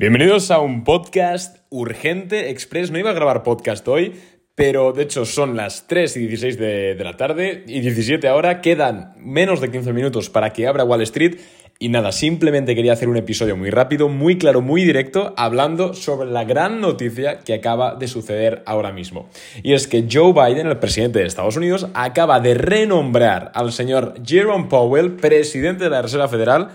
Bienvenidos a un podcast urgente, express. No iba a grabar podcast hoy, pero de hecho son las 3 y 16 de, la tarde y 17 ahora. Quedan menos de 15 minutos para que abra Wall Street. Y nada, simplemente quería hacer un episodio muy rápido, muy claro, muy directo, hablando sobre la gran noticia que acaba de suceder ahora mismo. Y es que Joe Biden, el presidente de Estados Unidos, acaba de renombrar al señor Jerome Powell, presidente de la Reserva Federal,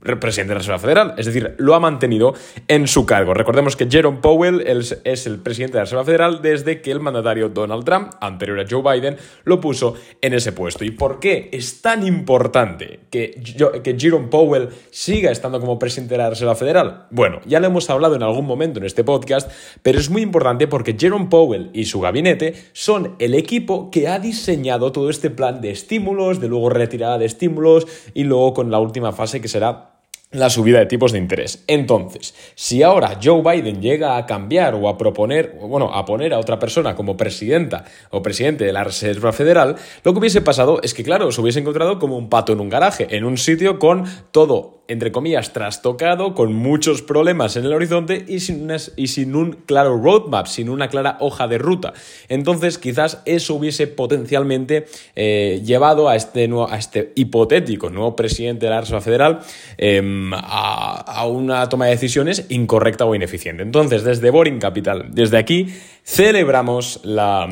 presidente de la Reserva Federal, es decir, lo ha mantenido en su cargo. Recordemos que Jerome Powell es el presidente de la Reserva Federal desde que el mandatario Donald Trump, anterior a Joe Biden, lo puso en ese puesto. ¿Y por qué es tan importante que, que Jerome Powell siga estando como presidente de la Reserva Federal? Bueno, ya lo hemos hablado en algún momento en este podcast, pero es muy importante porque Jerome Powell y su gabinete son el equipo que ha diseñado todo este plan de estímulos, de luego retirada de estímulos y luego con la última fase que será la subida de tipos de interés. Entonces, si ahora Joe Biden llega a cambiar o a proponer, bueno, a poner a otra persona como presidenta o presidente de la Reserva Federal, lo que hubiese pasado es que, claro, se hubiese encontrado como un pato en un garaje, en un sitio con todo entre comillas, trastocado, con muchos problemas en el horizonte y sin, y sin un claro roadmap, sin una clara hoja de ruta. Entonces, quizás eso hubiese potencialmente eh, llevado a este, nuevo, a este hipotético nuevo presidente de la Reserva Federal em, a, a una toma de decisiones incorrecta o ineficiente. Entonces, desde Boring Capital, desde aquí, celebramos la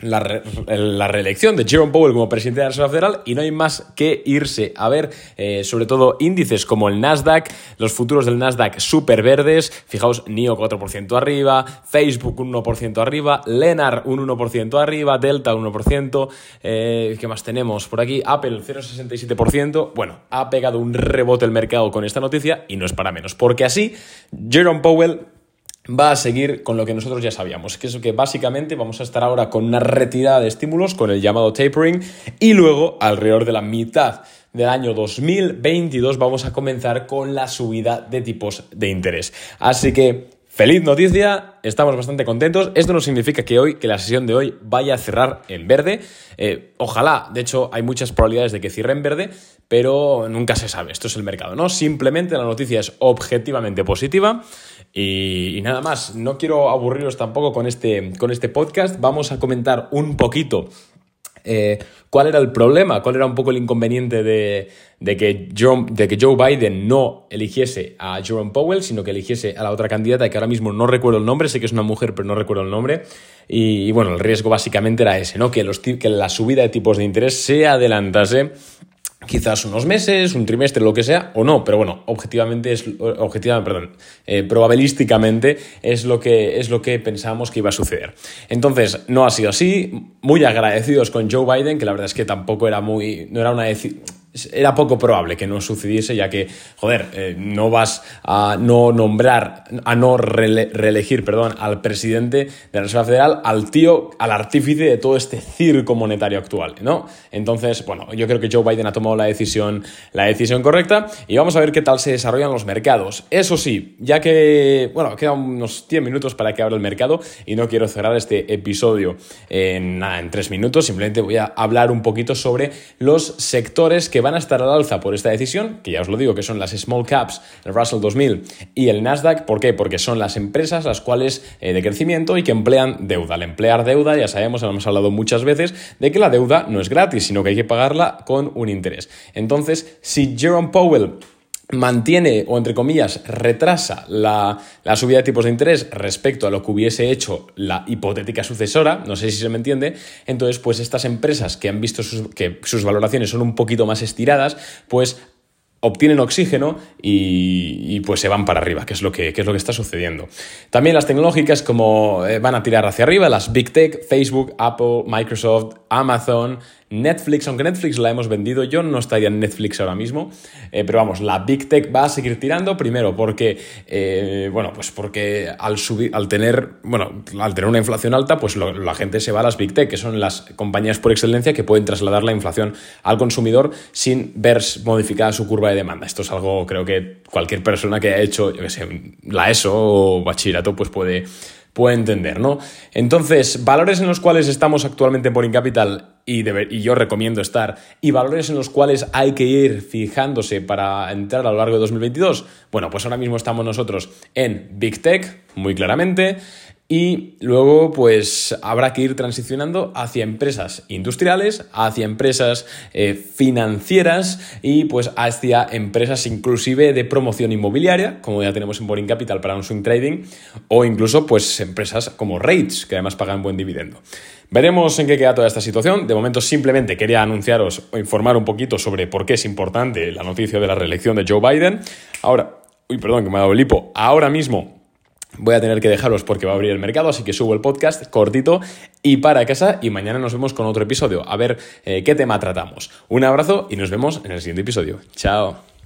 la, reelección de Jerome Powell como presidente de la Reserva Federal y no hay más que irse a ver eh, sobre todo índices como el Nasdaq, los futuros del Nasdaq súper verdes, fijaos NIO 4% arriba, Facebook un 1% arriba, Lenar un 1% arriba, Delta un 1%, eh, ¿qué más tenemos por aquí? Apple 0,67%, bueno, ha pegado un rebote el mercado con esta noticia y no es para menos, porque así Jerome Powell va a seguir con lo que nosotros ya sabíamos, que es que básicamente vamos a estar ahora con una retirada de estímulos, con el llamado tapering, y luego alrededor de la mitad del año 2022 vamos a comenzar con la subida de tipos de interés. Así que Feliz noticia, estamos bastante contentos. Esto no significa que hoy, que la sesión de hoy vaya a cerrar en verde. Eh, ojalá, de hecho, hay muchas probabilidades de que cierre en verde, pero nunca se sabe. Esto es el mercado, ¿no? Simplemente la noticia es objetivamente positiva. Y, nada más, no quiero aburriros tampoco con este, con este podcast. Vamos a comentar un poquito eh, cuál era el problema, cuál era un poco el inconveniente de, que Joe, de que Joe Biden no eligiese a Jerome Powell, sino que eligiese a la otra candidata que ahora mismo no recuerdo el nombre, sé que es una mujer, pero no recuerdo el nombre. Y, bueno, el riesgo básicamente era ese, ¿no? Que, los, que la subida de tipos de interés se adelantase quizás unos meses, un trimestre, lo que sea, o no, pero bueno, objetivamente es, objetivamente, perdón, eh, probabilísticamente es lo, que, es lo que pensábamos que iba a suceder. Entonces, no ha sido así, muy agradecidos con Joe Biden, que la verdad es que tampoco era muy, no era una era poco probable que no sucediese, ya que, joder, eh, no vas a no nombrar, a no reelegir, perdón, al presidente de la Reserva Federal, al tío, al artífice de todo este circo monetario actual, ¿no? Entonces, bueno, yo creo que Joe Biden ha tomado la decisión, la decisión correcta y vamos a ver qué tal se desarrollan los mercados. Eso sí, ya que, bueno, quedan unos 10 minutos para que abra el mercado y no quiero cerrar este episodio en, en 3 minutos, simplemente voy a hablar un poquito sobre los sectores que van a estar al alza por esta decisión, que ya os lo digo, que son las small caps, el Russell 2000 y el Nasdaq. ¿Por qué? Porque son las empresas las cuales eh, de crecimiento y que emplean deuda. Al emplear deuda, ya sabemos, hemos hablado muchas veces, de que la deuda no es gratis, sino que hay que pagarla con un interés. Entonces, si Jerome Powell mantiene o entre comillas retrasa la, subida de tipos de interés respecto a lo que hubiese hecho la hipotética sucesora, no sé si se me entiende, entonces pues estas empresas que han visto que sus valoraciones son un poquito más estiradas, pues obtienen oxígeno y, pues se van para arriba, que es, lo que, es lo que está sucediendo. También las tecnológicas como eh, van a tirar hacia arriba, las Big Tech, Facebook, Apple, Microsoft, Amazon, Netflix, aunque Netflix la hemos vendido, yo no estaría en Netflix ahora mismo, eh, pero vamos, la Big Tech va a seguir tirando, primero porque, eh, bueno, pues porque al subir, al tener, bueno, al tener una inflación alta, pues la gente se va a las Big Tech, que son las compañías por excelencia que pueden trasladar la inflación al consumidor sin ver modificada su curva de demanda. Esto es algo, creo que cualquier persona que haya hecho, yo sé, la ESO o bachillerato, pues puede puede entender, ¿no? Entonces, valores en los cuales estamos actualmente en Boring Capital y, y, yo recomiendo estar, y valores en los cuales hay que ir fijándose para entrar a lo largo de 2022, bueno, pues ahora mismo estamos nosotros en Big Tech, muy claramente, y luego, pues habrá que ir transicionando hacia empresas industriales, hacia empresas eh, financieras y pues hacia empresas inclusive de promoción inmobiliaria, como ya tenemos en Boring Capital para un swing trading, o incluso pues empresas como Rates, que además pagan buen dividendo. Veremos en qué queda toda esta situación. De momento simplemente quería anunciaros o informar un poquito sobre por qué es importante la noticia de la reelección de Joe Biden. Ahora, uy, perdón, que me ha dado el hipo. Ahora mismo Voy a tener que dejaros porque va a abrir el mercado, así que subo el podcast cortito y para casa y mañana nos vemos con otro episodio, a ver eh, qué tema tratamos. Un abrazo y nos vemos en el siguiente episodio. Chao.